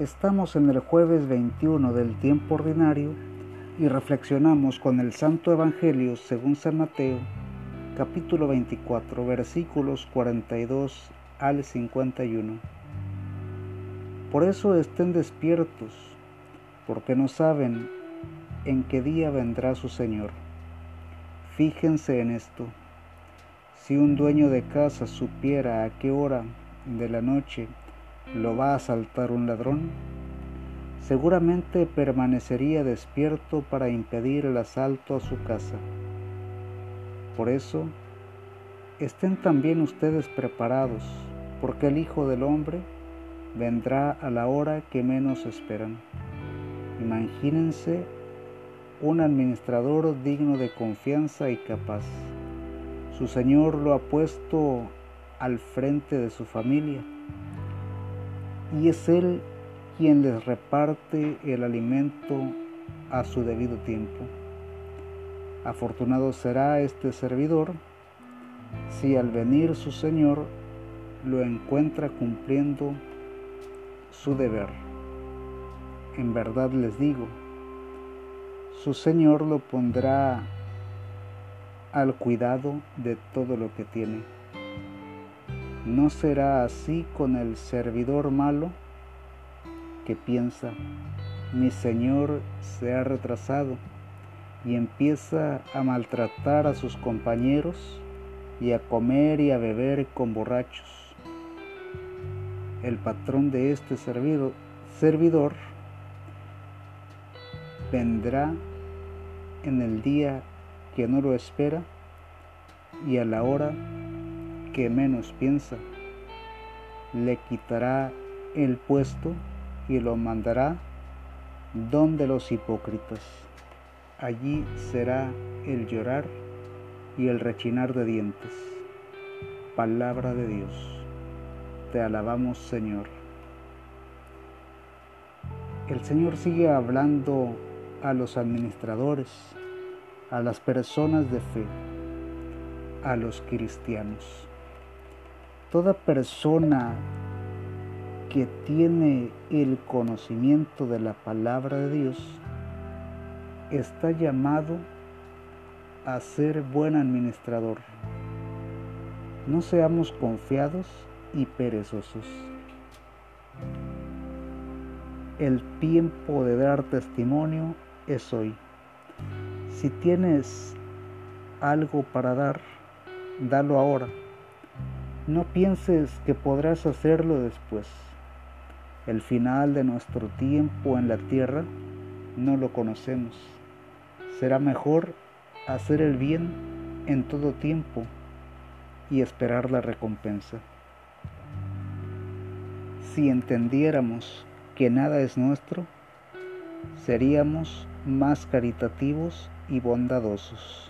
Estamos en el jueves 21 del tiempo ordinario y reflexionamos con el Santo Evangelio según San Mateo, capítulo 24, versículos 42 al 51. Por eso estén despiertos, porque no saben en qué día vendrá su Señor. Fíjense en esto. Si un dueño de casa supiera a qué hora de la noche lo va a asaltar un ladrón, seguramente permanecería despierto para impedir el asalto a su casa. Por eso, estén también ustedes preparados, porque el Hijo del Hombre vendrá a la hora que menos esperan. Imagínense un administrador digno de confianza y capaz. Su Señor lo ha puesto al frente de su familia y es Él quien les reparte el alimento a su debido tiempo. Afortunado será este servidor si al venir su Señor lo encuentra cumpliendo su deber. En verdad les digo, su Señor lo pondrá al cuidado de todo lo que tiene. No será así con el servidor malo que piensa, mi Señor se ha retrasado y empieza a maltratar a sus compañeros y a comer y a beber con borrachos. El patrón de este servidor, vendrá en el día que no lo espera y a la hora que menos piensa. Le quitará el puesto y lo mandará donde los hipócritas. Allí será el llorar y el rechinar de dientes. Palabra de Dios. Te alabamos Señor. El Señor sigue hablando a los administradores, a las personas de fe, a los cristianos. Toda persona que tiene el conocimiento de la palabra de Dios está llamado a ser buen administrador. No seamos confiados y perezosos. El tiempo de dar testimonio es hoy. Si tienes algo para dar, dalo ahora no pienses que podrás hacerlo después. El final de nuestro tiempo en la tierra no lo conocemos. Será mejor hacer el bien en todo tiempo y esperar la recompensa. Si entendiéramos que nada es nuestro, seríamos más caritativos y bondadosos.